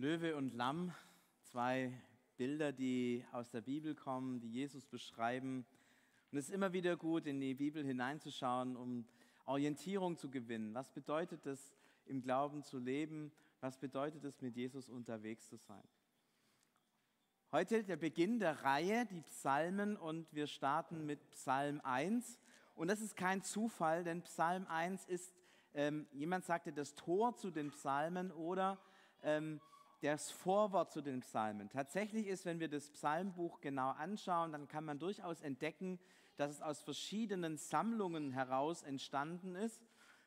Löwe und Lamm, zwei Bilder, die aus der Bibel kommen, die Jesus beschreiben. Und es ist immer wieder gut, in die Bibel hineinzuschauen, um Orientierung zu gewinnen. Was bedeutet es, im Glauben zu leben? Was bedeutet es, mit Jesus unterwegs zu sein? Heute der Beginn der Reihe, die Psalmen, und wir starten mit Psalm 1. Und das ist kein Zufall, denn Psalm 1 ist, ähm, jemand sagte, das Tor zu den Psalmen oder ähm, das Vorwort zu den Psalmen. Tatsächlich ist, wenn wir das Psalmbuch genau anschauen, dann kann man durchaus entdecken, dass es aus verschiedenen Sammlungen heraus entstanden ist.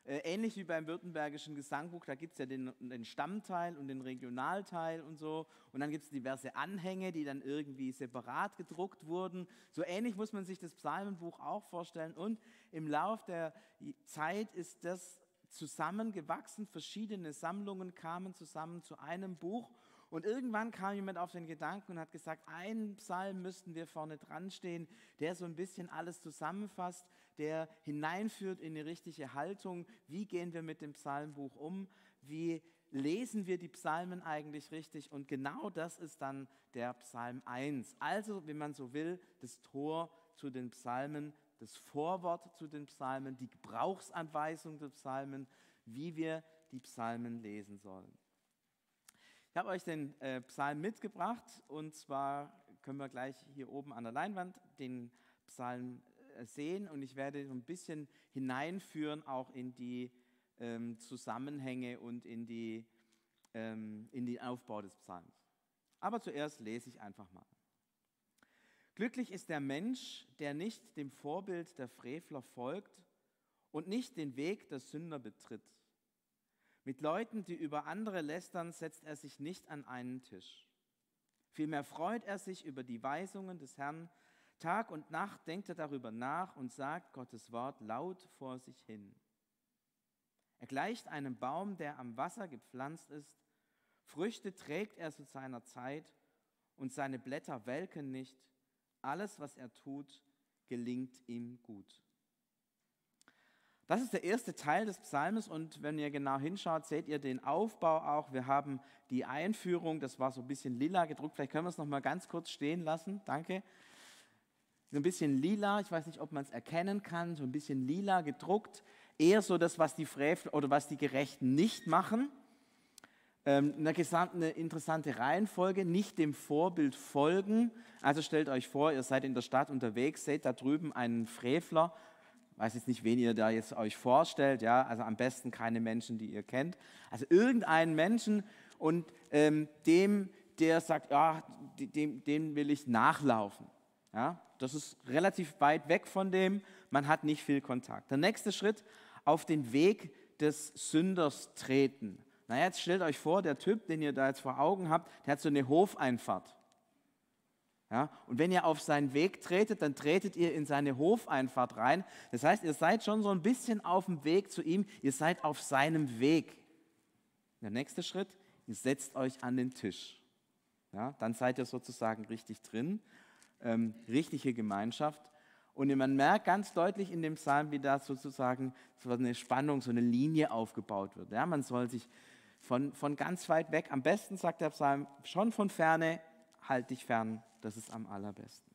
Äh, ähnlich wie beim Württembergischen Gesangbuch, da gibt es ja den, den, Stammteil und den Regionalteil und so. Und dann gibt es diverse Anhänge, die dann irgendwie separat gedruckt wurden. So ähnlich muss man sich das Psalmenbuch auch vorstellen. Und im Lauf der Zeit ist das zusammengewachsen, verschiedene Sammlungen kamen zusammen zu einem Buch. Und irgendwann kam jemand auf den Gedanken und hat gesagt, einen Psalm müssten wir vorne dran stehen, der so ein bisschen alles zusammenfasst, der hineinführt in die richtige Haltung. Wie gehen wir mit dem Psalmbuch um? Wie lesen wir die Psalmen eigentlich richtig? Und genau das ist dann der Psalm 1. Also, wenn man so will, das Tor zu den Psalmen das Vorwort zu den Psalmen, die Gebrauchsanweisung der Psalmen, wie wir die Psalmen lesen sollen. Ich habe euch den äh, Psalm mitgebracht und zwar können wir gleich hier oben an der Leinwand den Psalm äh, sehen und ich werde ein bisschen hineinführen auch in die ähm, Zusammenhänge und in, die, ähm, in den Aufbau des Psalms. Aber zuerst lese ich einfach mal. Glücklich ist der Mensch, der nicht dem Vorbild der Frevler folgt und nicht den Weg der Sünder betritt. Mit Leuten, die über andere lästern, setzt er sich nicht an einen Tisch. Vielmehr freut er sich über die Weisungen des Herrn. Tag und Nacht denkt er darüber nach und sagt Gottes Wort laut vor sich hin. Er gleicht einem Baum, der am Wasser gepflanzt ist. Früchte trägt er zu seiner Zeit und seine Blätter welken nicht alles, was er tut, gelingt ihm gut. Das ist der erste Teil des Psalmes und wenn ihr genau hinschaut, seht ihr den Aufbau auch. Wir haben die Einführung, das war so ein bisschen lila gedruckt. Vielleicht können wir es noch mal ganz kurz stehen lassen. Danke. So ein bisschen lila, ich weiß nicht, ob man es erkennen kann, so ein bisschen lila gedruckt. Eher so das, was die Frevel oder was die Gerechten nicht machen. Ähm, eine, eine interessante Reihenfolge, nicht dem Vorbild folgen. Also stellt euch vor, ihr seid in der Stadt unterwegs, seht da drüben einen Frevler, weiß jetzt nicht, wen ihr da jetzt euch vorstellt, ja, also am besten keine Menschen, die ihr kennt, also irgendeinen Menschen und ähm, dem, der sagt, ja, dem, dem will ich nachlaufen, ja, das ist relativ weit weg von dem, man hat nicht viel Kontakt. Der nächste Schritt, auf den Weg des Sünders treten. Na jetzt stellt euch vor, der Typ, den ihr da jetzt vor Augen habt, der hat so eine Hofeinfahrt. Ja, und wenn ihr auf seinen Weg tretet, dann tretet ihr in seine Hofeinfahrt rein. Das heißt, ihr seid schon so ein bisschen auf dem Weg zu ihm, ihr seid auf seinem Weg. Der nächste Schritt, ihr setzt euch an den Tisch. Ja, dann seid ihr sozusagen richtig drin, ähm, richtige Gemeinschaft. Und man merkt ganz deutlich in dem Psalm, wie da sozusagen so eine Spannung, so eine Linie aufgebaut wird. Ja, man soll sich von, von ganz weit weg, am besten sagt der Psalm, schon von ferne, halt dich fern, das ist am allerbesten.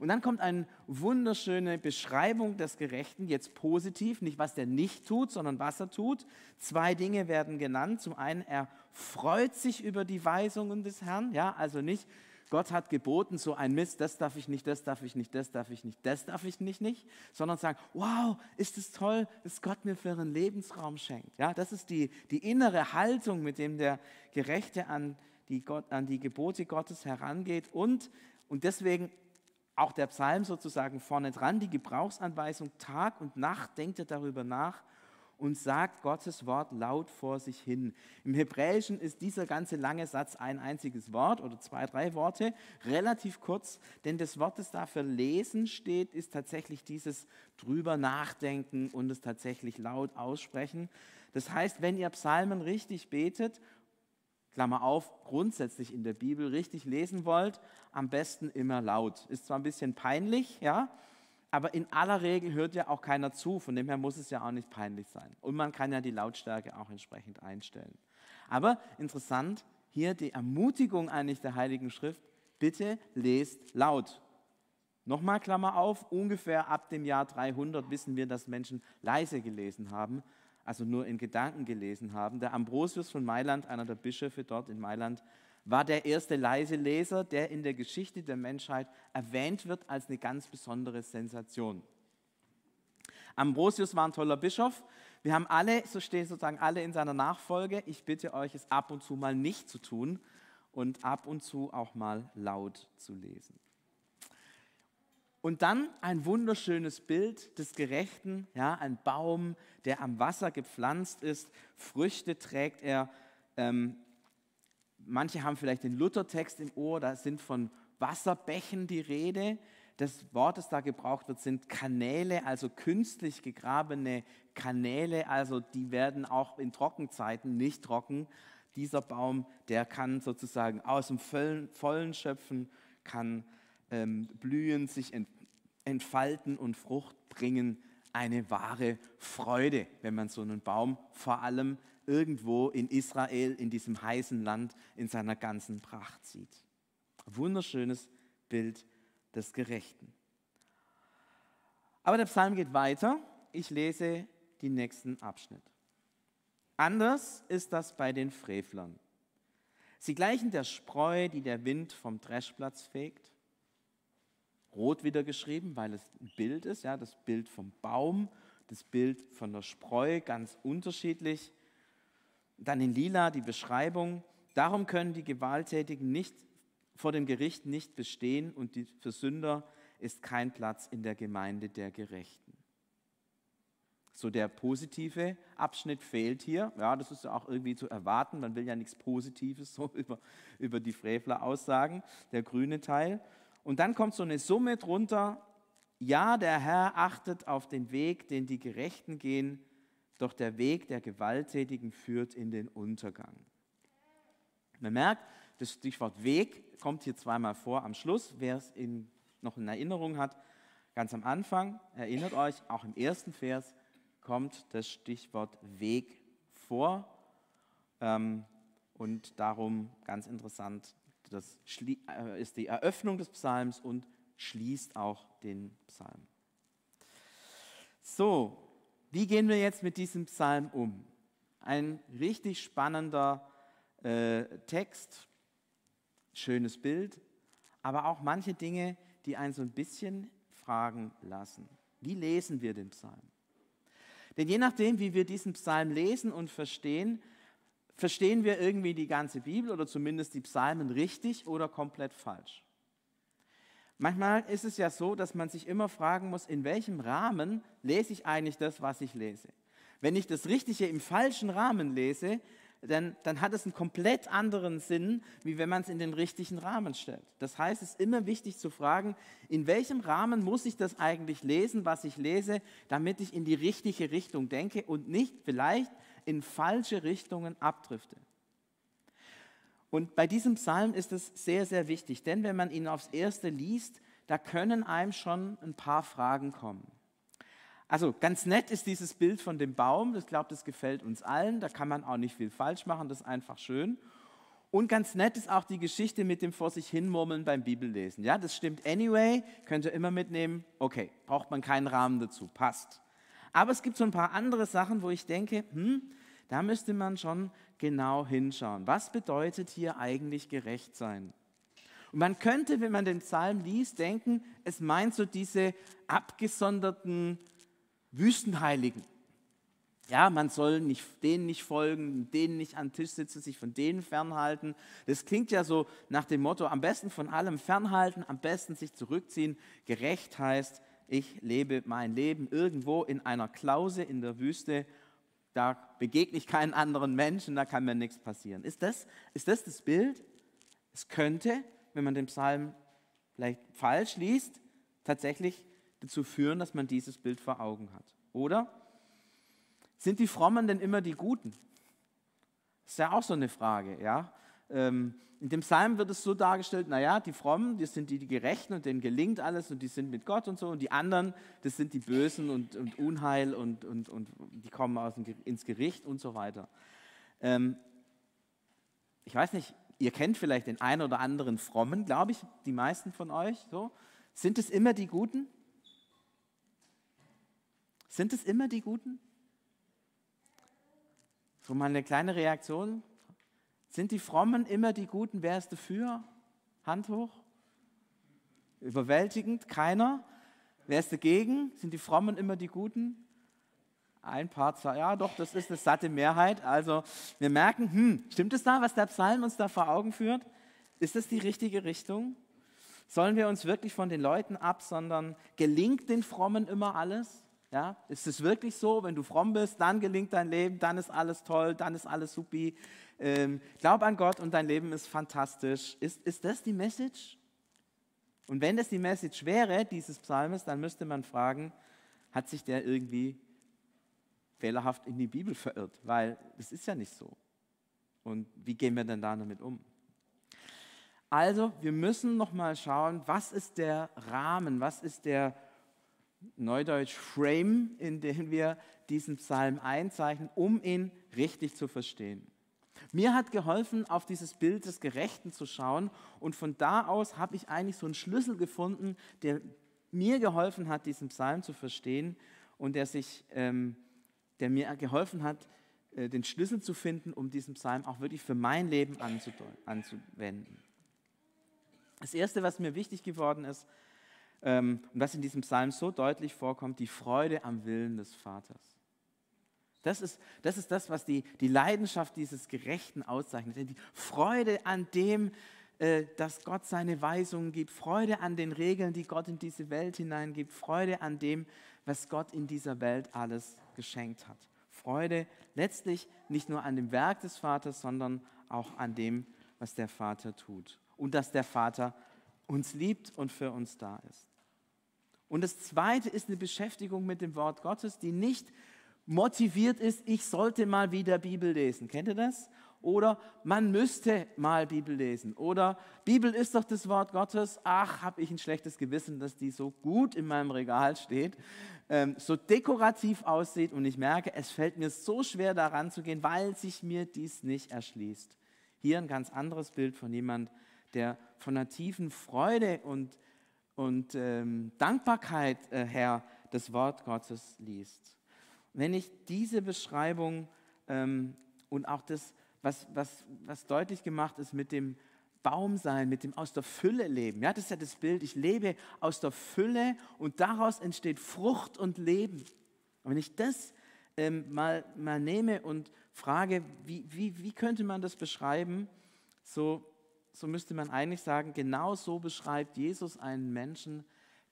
Und dann kommt eine wunderschöne Beschreibung des Gerechten, jetzt positiv, nicht was der nicht tut, sondern was er tut. Zwei Dinge werden genannt. Zum einen, er freut sich über die Weisungen des Herrn, ja, also nicht, Gott hat geboten, so ein Mist, das darf ich nicht, das darf ich nicht, das darf ich nicht, das darf ich nicht, nicht, sondern sagen, wow, ist es toll, dass Gott mir für einen Lebensraum schenkt. Ja, das ist die, die innere Haltung, mit dem der Gerechte an die, Gott, an die Gebote Gottes herangeht und, und deswegen auch der Psalm sozusagen vorne dran, die Gebrauchsanweisung Tag und Nacht denkt er darüber nach und sagt Gottes Wort laut vor sich hin. Im Hebräischen ist dieser ganze lange Satz ein einziges Wort oder zwei, drei Worte, relativ kurz, denn das Wort, das da für lesen steht, ist tatsächlich dieses drüber nachdenken und es tatsächlich laut aussprechen. Das heißt, wenn ihr Psalmen richtig betet, Klammer auf, grundsätzlich in der Bibel richtig lesen wollt, am besten immer laut. Ist zwar ein bisschen peinlich, ja, aber in aller Regel hört ja auch keiner zu, von dem her muss es ja auch nicht peinlich sein. Und man kann ja die Lautstärke auch entsprechend einstellen. Aber interessant, hier die Ermutigung eigentlich der Heiligen Schrift, bitte lest laut. Nochmal Klammer auf, ungefähr ab dem Jahr 300 wissen wir, dass Menschen leise gelesen haben, also nur in Gedanken gelesen haben. Der Ambrosius von Mailand, einer der Bischöfe dort in Mailand, war der erste leise Leser, der in der Geschichte der Menschheit erwähnt wird als eine ganz besondere Sensation. Ambrosius war ein toller Bischof. Wir haben alle, so stehen sozusagen alle in seiner Nachfolge. Ich bitte euch, es ab und zu mal nicht zu tun und ab und zu auch mal laut zu lesen. Und dann ein wunderschönes Bild des Gerechten, ja, ein Baum, der am Wasser gepflanzt ist, Früchte trägt er. Ähm, manche haben vielleicht den Luthertext im Ohr, da sind von Wasserbächen die Rede. Das Wort, das da gebraucht wird, sind Kanäle, also künstlich gegrabene Kanäle, also die werden auch in Trockenzeiten nicht trocken. Dieser Baum, der kann sozusagen aus dem Vollen, schöpfen, kann ähm, blühen, sich ent, entfalten und Frucht bringen. Eine wahre Freude, wenn man so einen Baum vor allem irgendwo in Israel, in diesem heißen Land, in seiner ganzen Pracht sieht. Wunderschönes Bild des Gerechten. Aber der Psalm geht weiter. Ich lese den nächsten Abschnitt. Anders ist das bei den Frevlern. Sie gleichen der Spreu, die der Wind vom Dreschplatz fegt. Rot wieder geschrieben, weil es ein Bild ist, ja, das Bild vom Baum, das Bild von der Spreu, ganz unterschiedlich. Dann in Lila die Beschreibung. Darum können die Gewalttätigen nicht vor dem Gericht nicht bestehen und die, für Sünder ist kein Platz in der Gemeinde der Gerechten. So der positive Abschnitt fehlt hier. Ja, das ist ja auch irgendwie zu erwarten. Man will ja nichts Positives so über, über die Frevler aussagen, der grüne Teil. Und dann kommt so eine Summe drunter. Ja, der Herr achtet auf den Weg, den die Gerechten gehen, doch der Weg der Gewalttätigen führt in den Untergang. Man merkt, das Stichwort Weg kommt hier zweimal vor am Schluss. Wer es in, noch in Erinnerung hat, ganz am Anfang, erinnert euch, auch im ersten Vers kommt das Stichwort Weg vor. Ähm, und darum ganz interessant, das äh, ist die Eröffnung des Psalms und schließt auch den Psalm. So, wie gehen wir jetzt mit diesem Psalm um? Ein richtig spannender äh, Text, schönes Bild, aber auch manche Dinge, die einen so ein bisschen fragen lassen. Wie lesen wir den Psalm? Denn je nachdem, wie wir diesen Psalm lesen und verstehen, verstehen wir irgendwie die ganze Bibel oder zumindest die Psalmen richtig oder komplett falsch. Manchmal ist es ja so, dass man sich immer fragen muss, in welchem Rahmen lese ich eigentlich das, was ich lese. Wenn ich das Richtige im falschen Rahmen lese, dann, dann hat es einen komplett anderen Sinn, wie wenn man es in den richtigen Rahmen stellt. Das heißt, es ist immer wichtig zu fragen, in welchem Rahmen muss ich das eigentlich lesen, was ich lese, damit ich in die richtige Richtung denke und nicht vielleicht in falsche Richtungen abdrifte. Und bei diesem Psalm ist es sehr, sehr wichtig, denn wenn man ihn aufs Erste liest, da können einem schon ein paar Fragen kommen. Also ganz nett ist dieses Bild von dem Baum, ich glaube, das gefällt uns allen, da kann man auch nicht viel falsch machen, das ist einfach schön. Und ganz nett ist auch die Geschichte mit dem vor sich hinmurmeln beim Bibellesen. Ja, das stimmt anyway, könnt ihr immer mitnehmen. Okay, braucht man keinen Rahmen dazu, passt. Aber es gibt so ein paar andere Sachen, wo ich denke, hm, da müsste man schon genau hinschauen. Was bedeutet hier eigentlich gerecht sein? Und man könnte, wenn man den Psalm liest, denken, es meint so diese abgesonderten Wüstenheiligen. Ja, man soll nicht, denen nicht folgen, denen nicht an den Tisch sitzen, sich von denen fernhalten. Das klingt ja so nach dem Motto, am besten von allem fernhalten, am besten sich zurückziehen. Gerecht heißt, ich lebe mein Leben irgendwo in einer Klause in der Wüste, da begegne ich keinen anderen Menschen, da kann mir nichts passieren. Ist das, ist das das Bild? Es könnte, wenn man den Psalm vielleicht falsch liest, tatsächlich dazu führen, dass man dieses Bild vor Augen hat. Oder sind die Frommen denn immer die Guten? Ist ja auch so eine Frage. Ja? Ähm, in dem Psalm wird es so dargestellt, naja, die Frommen, das sind die, die Gerechten und denen gelingt alles und die sind mit Gott und so. Und die anderen, das sind die Bösen und, und Unheil und, und, und die kommen aus dem, ins Gericht und so weiter. Ähm, ich weiß nicht, ihr kennt vielleicht den einen oder anderen Frommen, glaube ich, die meisten von euch. So. Sind es immer die Guten? Sind es immer die Guten? So mal eine kleine Reaktion. Sind die Frommen immer die Guten? Wer ist dafür? Hand hoch. Überwältigend? Keiner. Wer ist dagegen? Sind die Frommen immer die Guten? Ein paar, zwei, ja doch, das ist eine satte Mehrheit. Also wir merken, hm, stimmt es da, was der Psalm uns da vor Augen führt? Ist das die richtige Richtung? Sollen wir uns wirklich von den Leuten absondern? Gelingt den Frommen immer alles? Ja, ist es wirklich so, wenn du fromm bist, dann gelingt dein Leben, dann ist alles toll, dann ist alles supi. Ähm, glaub an Gott und dein Leben ist fantastisch. Ist, ist das die Message? Und wenn das die Message wäre, dieses Psalmes, dann müsste man fragen, hat sich der irgendwie fehlerhaft in die Bibel verirrt? Weil das ist ja nicht so. Und wie gehen wir denn da damit um? Also, wir müssen nochmal schauen, was ist der Rahmen, was ist der Neudeutsch Frame, in dem wir diesen Psalm einzeichnen, um ihn richtig zu verstehen. Mir hat geholfen, auf dieses Bild des Gerechten zu schauen und von da aus habe ich eigentlich so einen Schlüssel gefunden, der mir geholfen hat, diesen Psalm zu verstehen und der, sich, ähm, der mir geholfen hat, äh, den Schlüssel zu finden, um diesen Psalm auch wirklich für mein Leben anzuwenden. Das Erste, was mir wichtig geworden ist, und was in diesem Psalm so deutlich vorkommt, die Freude am Willen des Vaters. Das ist, das ist das, was die, die Leidenschaft dieses Gerechten auszeichnet. Die Freude an dem, äh, dass Gott seine Weisungen gibt, Freude an den Regeln, die Gott in diese Welt hineingibt, Freude an dem, was Gott in dieser Welt alles geschenkt hat. Freude letztlich nicht nur an dem Werk des Vaters, sondern auch an dem, was der Vater tut. Und dass der Vater uns liebt und für uns da ist. Und das Zweite ist eine Beschäftigung mit dem Wort Gottes, die nicht motiviert ist, ich sollte mal wieder Bibel lesen. Kennt ihr das? Oder man müsste mal Bibel lesen. Oder Bibel ist doch das Wort Gottes. Ach, habe ich ein schlechtes Gewissen, dass die so gut in meinem Regal steht, ähm, so dekorativ aussieht und ich merke, es fällt mir so schwer daran zu gehen, weil sich mir dies nicht erschließt. Hier ein ganz anderes Bild von jemand, der von einer tiefen Freude und und ähm, Dankbarkeit äh, her das Wort Gottes liest. Wenn ich diese Beschreibung ähm, und auch das, was, was, was deutlich gemacht ist mit dem Baum sein, mit dem aus der Fülle leben. Ja, das ist ja das Bild. Ich lebe aus der Fülle und daraus entsteht Frucht und Leben. Und wenn ich das ähm, mal, mal nehme und frage, wie, wie, wie könnte man das beschreiben, so so müsste man eigentlich sagen, genau so beschreibt Jesus einen Menschen,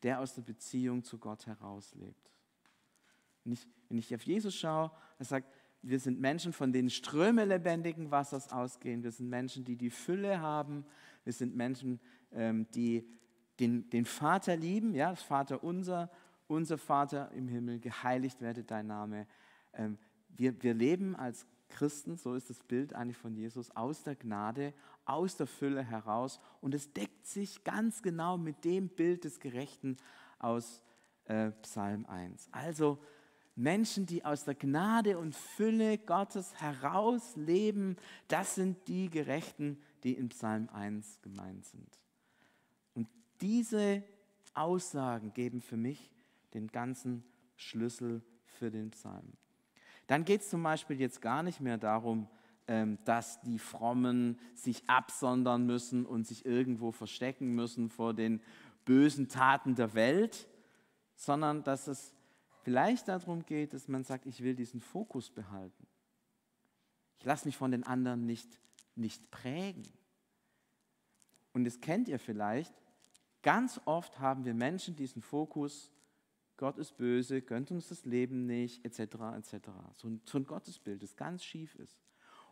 der aus der Beziehung zu Gott herauslebt. Wenn ich, wenn ich auf Jesus schaue, er sagt, wir sind Menschen, von denen Ströme lebendigen Wassers ausgehen. Wir sind Menschen, die die Fülle haben. Wir sind Menschen, ähm, die den, den Vater lieben. Ja, das Vater unser, unser Vater im Himmel, geheiligt werde dein Name. Ähm, wir, wir leben als Christen, so ist das Bild eigentlich von Jesus, aus der Gnade, aus der Fülle heraus. Und es deckt sich ganz genau mit dem Bild des Gerechten aus äh, Psalm 1. Also Menschen, die aus der Gnade und Fülle Gottes heraus leben, das sind die Gerechten, die in Psalm 1 gemeint sind. Und diese Aussagen geben für mich den ganzen Schlüssel für den Psalm. Dann geht es zum Beispiel jetzt gar nicht mehr darum, dass die Frommen sich absondern müssen und sich irgendwo verstecken müssen vor den bösen Taten der Welt, sondern dass es vielleicht darum geht, dass man sagt, ich will diesen Fokus behalten. Ich lasse mich von den anderen nicht, nicht prägen. Und das kennt ihr vielleicht, ganz oft haben wir Menschen diesen Fokus, Gott ist böse, gönnt uns das Leben nicht, etc. etc. So ein, so ein Gottesbild, das ganz schief ist.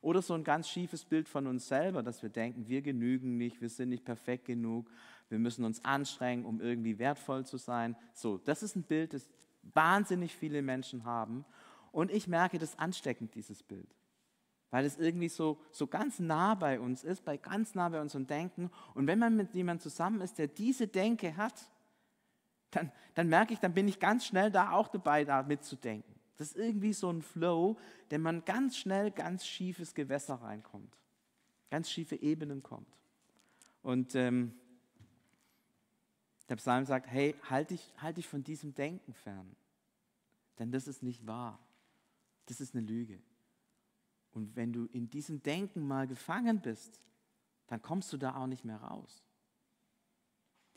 Oder so ein ganz schiefes Bild von uns selber, dass wir denken, wir genügen nicht, wir sind nicht perfekt genug, wir müssen uns anstrengen, um irgendwie wertvoll zu sein. So, das ist ein Bild, das wahnsinnig viele Menschen haben. Und ich merke das ansteckend, dieses Bild. Weil es irgendwie so, so ganz nah bei uns ist, bei ganz nah bei unserem Denken. Und wenn man mit jemandem zusammen ist, der diese Denke hat, dann, dann merke ich, dann bin ich ganz schnell da auch dabei, da mitzudenken. Das ist irgendwie so ein Flow, der man ganz schnell ganz schiefes Gewässer reinkommt. ganz schiefe Ebenen kommt. Und ähm, der Psalm sagt, hey, halt dich, halt dich von diesem Denken fern. Denn das ist nicht wahr. Das ist eine Lüge. Und wenn du in diesem Denken mal gefangen bist, dann kommst du da auch nicht mehr raus.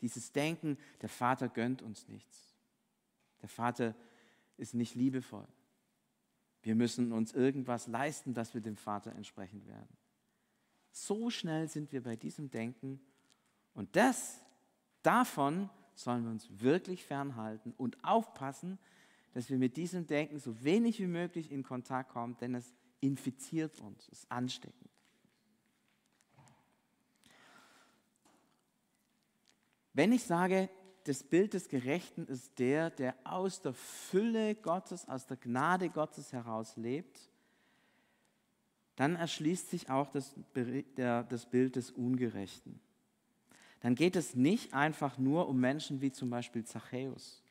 Dieses Denken, der Vater gönnt uns nichts. Der Vater ist nicht liebevoll. Wir müssen uns irgendwas leisten, dass wir dem Vater entsprechend werden. So schnell sind wir bei diesem Denken und das, davon sollen wir uns wirklich fernhalten und aufpassen, dass wir mit diesem Denken so wenig wie möglich in Kontakt kommen, denn es infiziert uns, es ist ansteckend. Wenn ich sage, das Bild des Gerechten ist der, der aus der Fülle Gottes, aus der Gnade Gottes heraus lebt, dann erschließt sich auch das, das Bild des Ungerechten. Dann geht es nicht einfach nur um Menschen wie zum Beispiel Zachäus.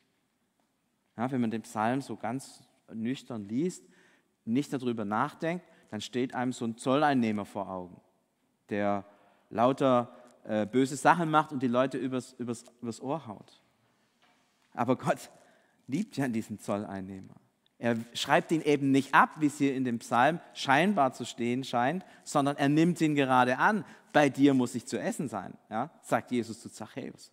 Ja, wenn man den Psalm so ganz nüchtern liest, nicht darüber nachdenkt, dann steht einem so ein Zolleinnehmer vor Augen, der lauter äh, böse Sachen macht und die Leute übers, übers, übers Ohr haut. Aber Gott liebt ja diesen Zolleinnehmer. Er schreibt ihn eben nicht ab, wie es hier in dem Psalm scheinbar zu stehen scheint, sondern er nimmt ihn gerade an. Bei dir muss ich zu essen sein, ja? sagt Jesus zu Zachäus.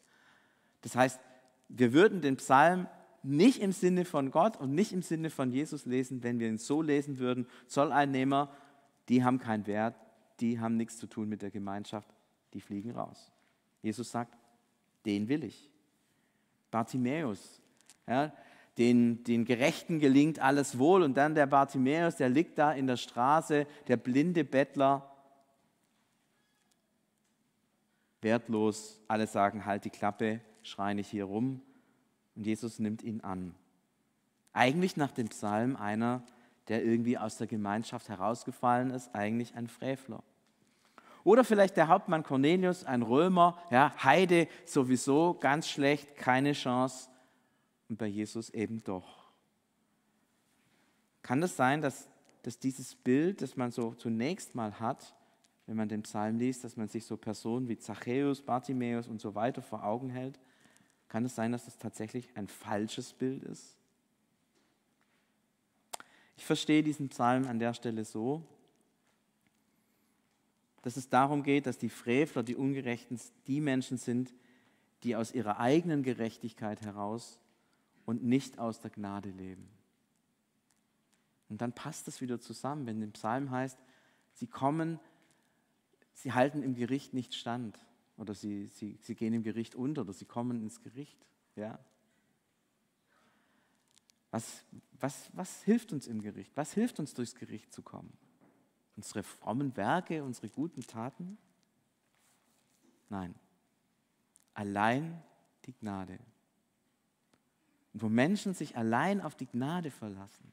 Das heißt, wir würden den Psalm nicht im Sinne von Gott und nicht im Sinne von Jesus lesen, wenn wir ihn so lesen würden. Zolleinnehmer, die haben keinen Wert, die haben nichts zu tun mit der Gemeinschaft, die fliegen raus. Jesus sagt, den will ich. Bartimäus, ja, den, den Gerechten gelingt alles wohl und dann der Bartimäus, der liegt da in der Straße, der blinde Bettler, wertlos, alle sagen, halt die Klappe, schrei nicht hier rum und Jesus nimmt ihn an. Eigentlich nach dem Psalm einer, der irgendwie aus der Gemeinschaft herausgefallen ist, eigentlich ein Frevler. Oder vielleicht der Hauptmann Cornelius, ein Römer, ja, Heide sowieso, ganz schlecht, keine Chance. Und bei Jesus eben doch. Kann das sein, dass, dass dieses Bild, das man so zunächst mal hat, wenn man den Psalm liest, dass man sich so Personen wie Zachäus, Bartimäus und so weiter vor Augen hält? Kann es sein, dass das tatsächlich ein falsches Bild ist? Ich verstehe diesen Psalm an der Stelle so, dass es darum geht, dass die Frevler, die Ungerechten, die Menschen sind, die aus ihrer eigenen Gerechtigkeit heraus und nicht aus der Gnade leben. Und dann passt das wieder zusammen, wenn im Psalm heißt, sie kommen, sie halten im Gericht nicht stand oder sie, sie, sie gehen im Gericht unter oder sie kommen ins Gericht. Ja? Was, was, was hilft uns im Gericht? Was hilft uns durchs Gericht zu kommen? Unsere frommen Werke, unsere guten Taten? Nein, allein die Gnade. Und wo Menschen sich allein auf die Gnade verlassen,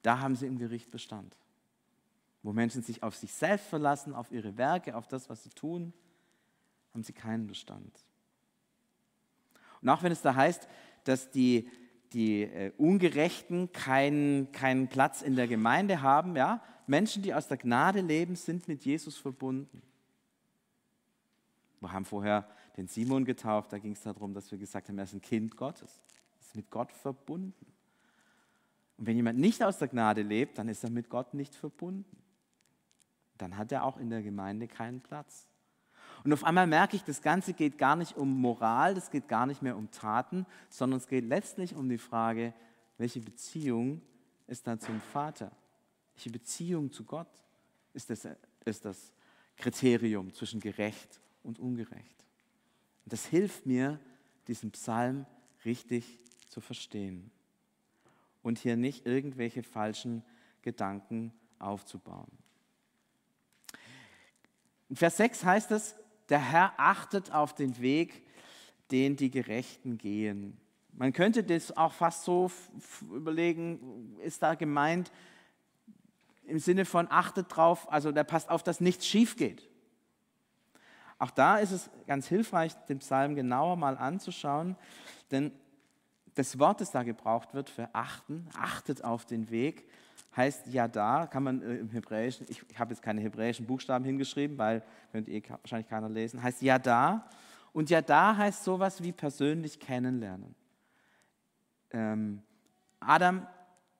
da haben sie im Gericht Bestand. Wo Menschen sich auf sich selbst verlassen, auf ihre Werke, auf das, was sie tun, haben sie keinen Bestand. Und auch wenn es da heißt, dass die die äh, Ungerechten keinen, keinen Platz in der Gemeinde haben. Ja? Menschen, die aus der Gnade leben, sind mit Jesus verbunden. Wir haben vorher den Simon getauft, da ging es darum, dass wir gesagt haben, er ist ein Kind Gottes, ist mit Gott verbunden. Und wenn jemand nicht aus der Gnade lebt, dann ist er mit Gott nicht verbunden. Dann hat er auch in der Gemeinde keinen Platz. Und auf einmal merke ich, das Ganze geht gar nicht um Moral, das geht gar nicht mehr um Taten, sondern es geht letztlich um die Frage, welche Beziehung ist da zum Vater? Welche Beziehung zu Gott ist das, ist das Kriterium zwischen gerecht und ungerecht? Und das hilft mir, diesen Psalm richtig zu verstehen und hier nicht irgendwelche falschen Gedanken aufzubauen. In Vers 6 heißt es, der Herr achtet auf den Weg, den die Gerechten gehen. Man könnte das auch fast so überlegen, ist da gemeint im Sinne von achtet drauf, also der passt auf, dass nichts schief geht. Auch da ist es ganz hilfreich, den Psalm genauer mal anzuschauen, denn das Wort, das da gebraucht wird für achten, achtet auf den Weg, heißt Yada, kann man äh, im Hebräischen, ich, ich habe jetzt keine hebräischen Buchstaben hingeschrieben, weil könnt ihr wahrscheinlich keiner lesen, heißt Yada. Und Yada heißt sowas wie persönlich kennenlernen. Ähm, Adam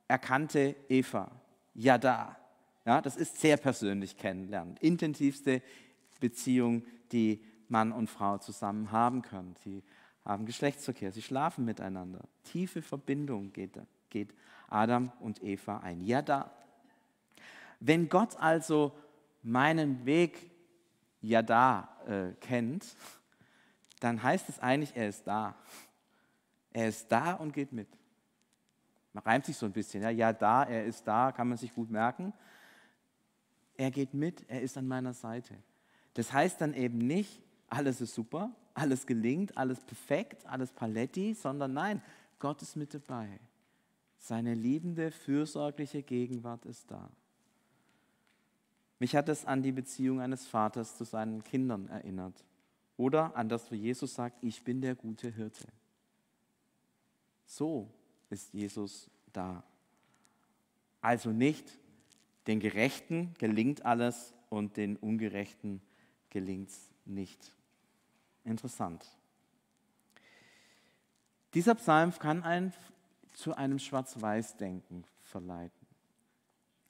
erkannte Eva. Yada. Ja, das ist sehr persönlich kennenlernen. Intensivste Beziehung, die Mann und Frau zusammen haben können. Sie haben Geschlechtsverkehr, sie schlafen miteinander. Tiefe Verbindung geht, geht Adam und Eva ein. Ja, da. Wenn Gott also meinen Weg ja da äh, kennt, dann heißt es eigentlich, er ist da. Er ist da und geht mit. Man reimt sich so ein bisschen. Ja, ja da, er ist da, kann man sich gut merken. Er geht mit, er ist an meiner Seite. Das heißt dann eben nicht, alles ist super, alles gelingt, alles perfekt, alles paletti, sondern nein, Gott ist mit dabei. Seine liebende, fürsorgliche Gegenwart ist da. Mich hat es an die Beziehung eines Vaters zu seinen Kindern erinnert. Oder an das, wo Jesus sagt, ich bin der gute Hirte. So ist Jesus da. Also nicht, den Gerechten gelingt alles und den Ungerechten gelingt es nicht. Interessant. Dieser Psalm kann einen zu einem Schwarz-Weiß-Denken verleiten.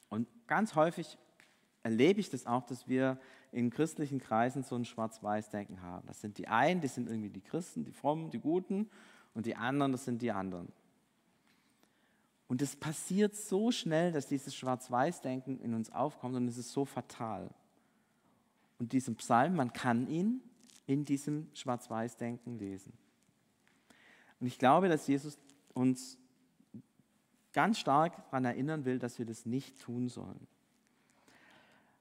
Und ganz häufig erlebe ich das auch, dass wir in christlichen Kreisen so ein Schwarz-Weiß-Denken haben. Das sind die einen, die sind irgendwie die Christen, die Frommen, die Guten, und die anderen, das sind die anderen. Und es passiert so schnell, dass dieses Schwarz-Weiß-Denken in uns aufkommt und es ist so fatal. Und diesen Psalm, man kann ihn in diesem Schwarz-Weiß-Denken lesen. Und ich glaube, dass Jesus uns ganz stark daran erinnern will, dass wir das nicht tun sollen.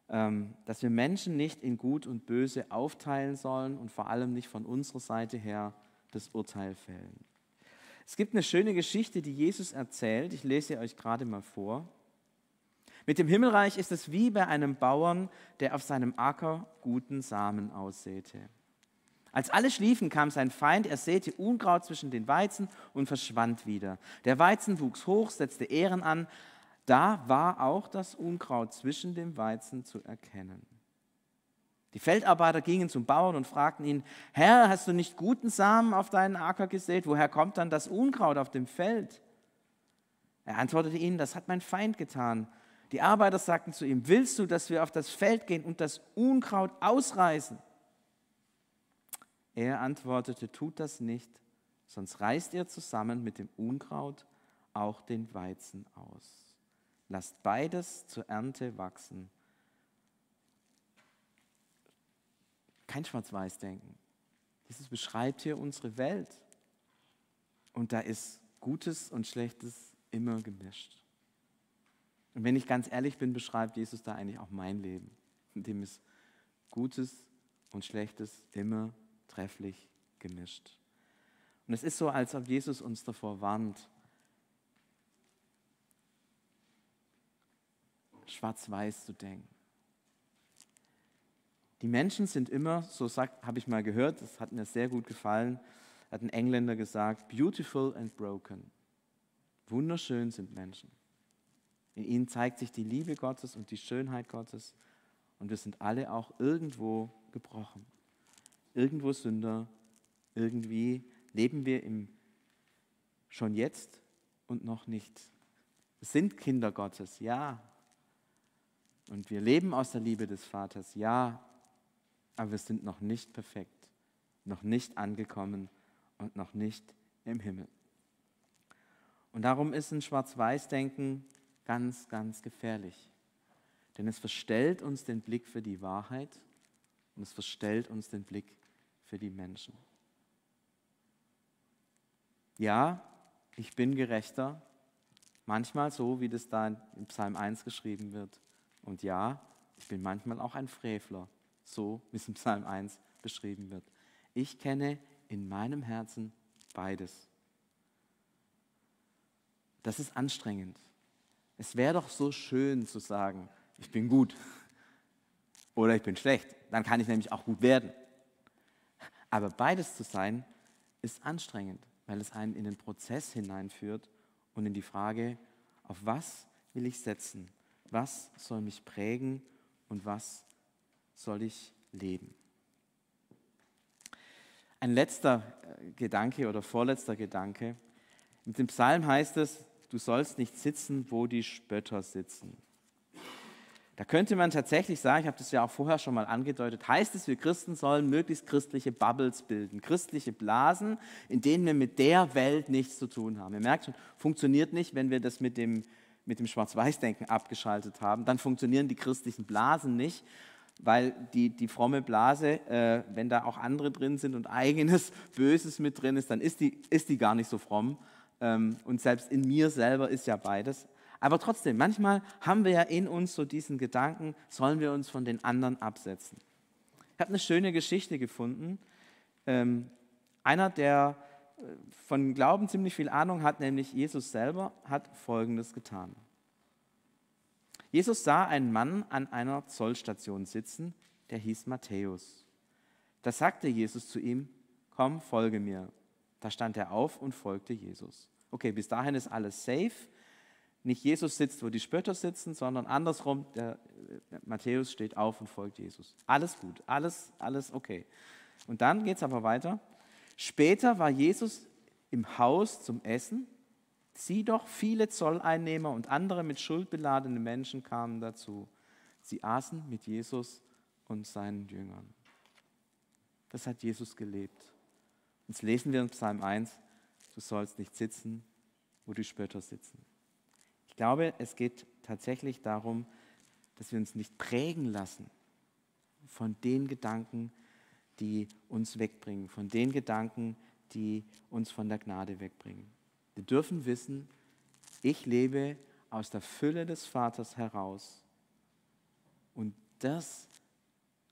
Ähm, dass wir Menschen nicht in Gut und Böse aufteilen sollen und vor allem nicht von unserer Seite her das Urteil fällen. Es gibt eine schöne Geschichte, die Jesus erzählt. Ich lese sie euch gerade mal vor. Mit dem Himmelreich ist es wie bei einem Bauern, der auf seinem Acker guten Samen aussäte. Als alle schliefen, kam sein Feind, er säte Unkraut zwischen den Weizen und verschwand wieder. Der Weizen wuchs hoch, setzte Ehren an. Da war auch das Unkraut zwischen dem Weizen zu erkennen. Die Feldarbeiter gingen zum Bauern und fragten ihn, Herr, hast du nicht guten Samen auf deinen Acker gesät? Woher kommt dann das Unkraut auf dem Feld? Er antwortete ihnen, das hat mein Feind getan. Die Arbeiter sagten zu ihm, willst du, dass wir auf das Feld gehen und das Unkraut ausreißen? Er antwortete, tut das nicht, sonst reißt ihr zusammen mit dem Unkraut auch den Weizen aus. Lasst beides zur Ernte wachsen. Kein Schwarz-Weiß-Denken. Jesus beschreibt hier unsere Welt. Und da ist Gutes und Schlechtes immer gemischt. Und wenn ich ganz ehrlich bin, beschreibt Jesus da eigentlich auch mein Leben, in dem es Gutes und Schlechtes immer gemischt trefflich gemischt. Und es ist so, als ob Jesus uns davor warnt, schwarz-weiß zu denken. Die Menschen sind immer, so habe ich mal gehört, das hat mir sehr gut gefallen, hat ein Engländer gesagt, beautiful and broken. Wunderschön sind Menschen. In ihnen zeigt sich die Liebe Gottes und die Schönheit Gottes und wir sind alle auch irgendwo gebrochen irgendwo Sünder, irgendwie leben wir im schon jetzt und noch nicht. Wir sind Kinder Gottes, ja. Und wir leben aus der Liebe des Vaters, ja. Aber wir sind noch nicht perfekt, noch nicht angekommen und noch nicht im Himmel. Und darum ist ein Schwarz-Weiß-Denken ganz, ganz gefährlich. Denn es verstellt uns den Blick für die Wahrheit und es verstellt uns den Blick für die Menschen. Ja, ich bin gerechter, manchmal so, wie das da in Psalm 1 geschrieben wird. Und ja, ich bin manchmal auch ein Frevler, so wie es in Psalm 1 beschrieben wird. Ich kenne in meinem Herzen beides. Das ist anstrengend. Es wäre doch so schön zu sagen, ich bin gut oder ich bin schlecht. Dann kann ich nämlich auch gut werden. Aber beides zu sein, ist anstrengend, weil es einen in den Prozess hineinführt und in die Frage, auf was will ich setzen? Was soll mich prägen und was soll ich leben? Ein letzter äh, Gedanke oder vorletzter Gedanke. Mit dem Psalm heißt es, du sollst nicht sitzen, wo die Spötter sitzen. Da könnte man tatsächlich sagen, ich habe das ja auch vorher schon mal angedeutet, heißt es, wir Christen sollen möglichst christliche Bubbles bilden, christliche Blasen, in denen wir mit der Welt nichts zu tun haben. Ihr merkt schon, funktioniert nicht, wenn wir das mit dem, mit dem Schwarz-Weiß-Denken abgeschaltet haben. Dann funktionieren die christlichen Blasen nicht, weil die, die fromme Blase, äh, wenn da auch andere drin sind und eigenes Böses mit drin ist, dann ist die, ist die gar nicht so fromm. Ähm, und selbst in mir selber ist ja beides. Aber trotzdem, manchmal haben wir ja in uns so diesen Gedanken, sollen wir uns von den anderen absetzen. Ich habe eine schöne Geschichte gefunden. Ähm, einer, der äh, von Glauben ziemlich viel Ahnung hat, nämlich Jesus selber, hat Folgendes getan. Jesus sah einen Mann an einer Zollstation sitzen, der hieß Matthäus. Da sagte Jesus zu ihm, komm, folge mir. Da stand er auf und folgte Jesus. Okay, bis dahin ist alles safe. Nicht Jesus sitzt, wo die Spötter sitzen, sondern andersrum, der äh, Matthäus steht auf und folgt Jesus. Alles gut, alles, alles okay. Und dann geht es aber weiter. Später war Jesus im Haus zum Essen. Sieh doch, viele Zolleinnehmer und andere mit Schuld beladene Menschen kamen dazu. Sie aßen mit Jesus und seinen Jüngern. Das hat Jesus gelebt. Jetzt lesen wir in Psalm 1, du sollst nicht sitzen, wo die Spötter sitzen. Ich glaube, es geht tatsächlich darum, dass wir uns nicht prägen lassen von den Gedanken, die uns wegbringen, von den Gedanken, die uns von der Gnade wegbringen. Wir dürfen wissen, ich lebe aus der Fülle des Vaters heraus und das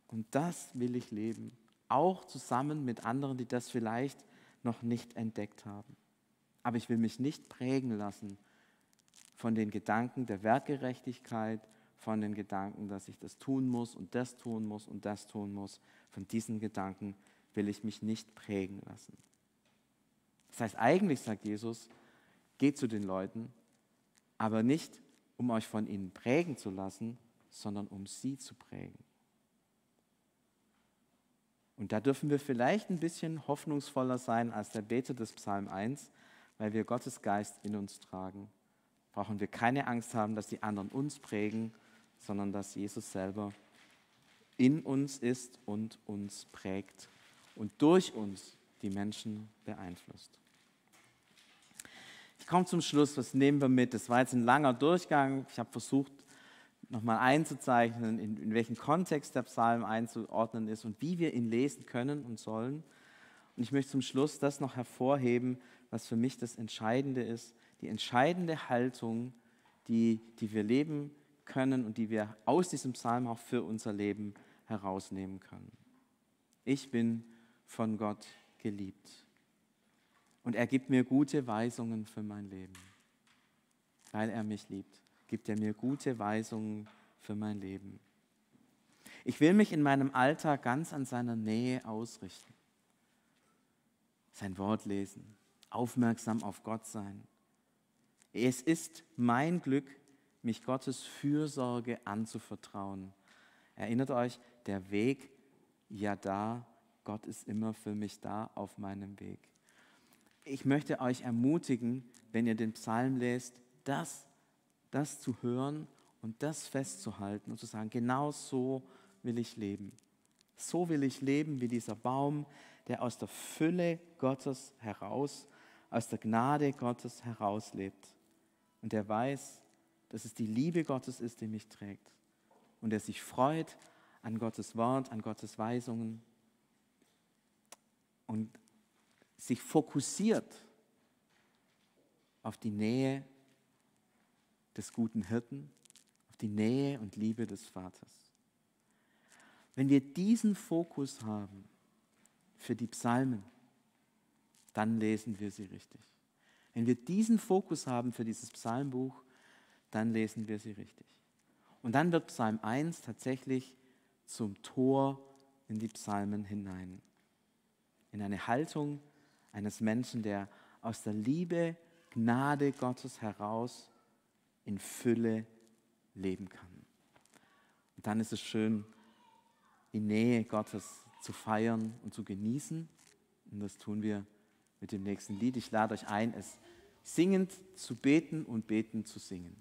und das will ich leben, auch zusammen mit anderen, die das vielleicht noch nicht entdeckt haben. Aber ich will mich nicht prägen lassen von den Gedanken der Werkgerechtigkeit, von den Gedanken, dass ich das tun muss und das tun muss und das tun muss. Von diesen Gedanken will ich mich nicht prägen lassen. Das heißt, eigentlich sagt Jesus, geht zu den Leuten, aber nicht, um euch von ihnen prägen zu lassen, sondern um sie zu prägen. Und da dürfen wir vielleicht ein bisschen hoffnungsvoller sein als der Beter des Psalm 1, weil wir Gottes Geist in uns tragen brauchen wir keine Angst haben, dass die anderen uns prägen, sondern dass Jesus selber in uns ist und uns prägt und durch uns die Menschen beeinflusst. Ich komme zum Schluss, was nehmen wir mit? Das war jetzt ein langer Durchgang. Ich habe versucht, nochmal einzuzeichnen, in, in welchem Kontext der Psalm einzuordnen ist und wie wir ihn lesen können und sollen. Und ich möchte zum Schluss das noch hervorheben, was für mich das Entscheidende ist, die entscheidende Haltung, die, die wir leben können und die wir aus diesem Psalm auch für unser Leben herausnehmen können. Ich bin von Gott geliebt und er gibt mir gute Weisungen für mein Leben. Weil er mich liebt, gibt er mir gute Weisungen für mein Leben. Ich will mich in meinem Alltag ganz an seiner Nähe ausrichten. Sein Wort lesen, aufmerksam auf Gott sein, es ist mein Glück, mich Gottes Fürsorge anzuvertrauen. Erinnert euch, der Weg, ja da, Gott ist immer für mich da auf meinem Weg. Ich möchte euch ermutigen, wenn ihr den Psalm lest, das, das zu hören und das festzuhalten und zu sagen, genau so will ich leben. So will ich leben wie dieser Baum, der aus der Fülle Gottes heraus, aus der Gnade Gottes herauslebt und der weiß, dass es die Liebe Gottes ist, die mich trägt und der sich freut an Gottes Wort, an Gottes Weisungen und sich fokussiert auf die Nähe des guten Hirten, auf die Nähe und Liebe des Vaters. Wenn wir diesen Fokus haben für die Psalmen, dann lesen wir sie richtig. Wenn wir diesen Fokus haben für dieses Psalmbuch, dann lesen wir sie richtig. Und dann wird Psalm 1 tatsächlich zum Tor in die Psalmen hinein. In eine Haltung eines Menschen, der aus der Liebe, Gnade Gottes heraus in Fülle leben kann. Und dann ist es schön, in Nähe Gottes zu feiern und zu genießen. Und das tun wir mit dem nächsten Lied. Ich lade euch ein, es singend zu beten und beten zu singen.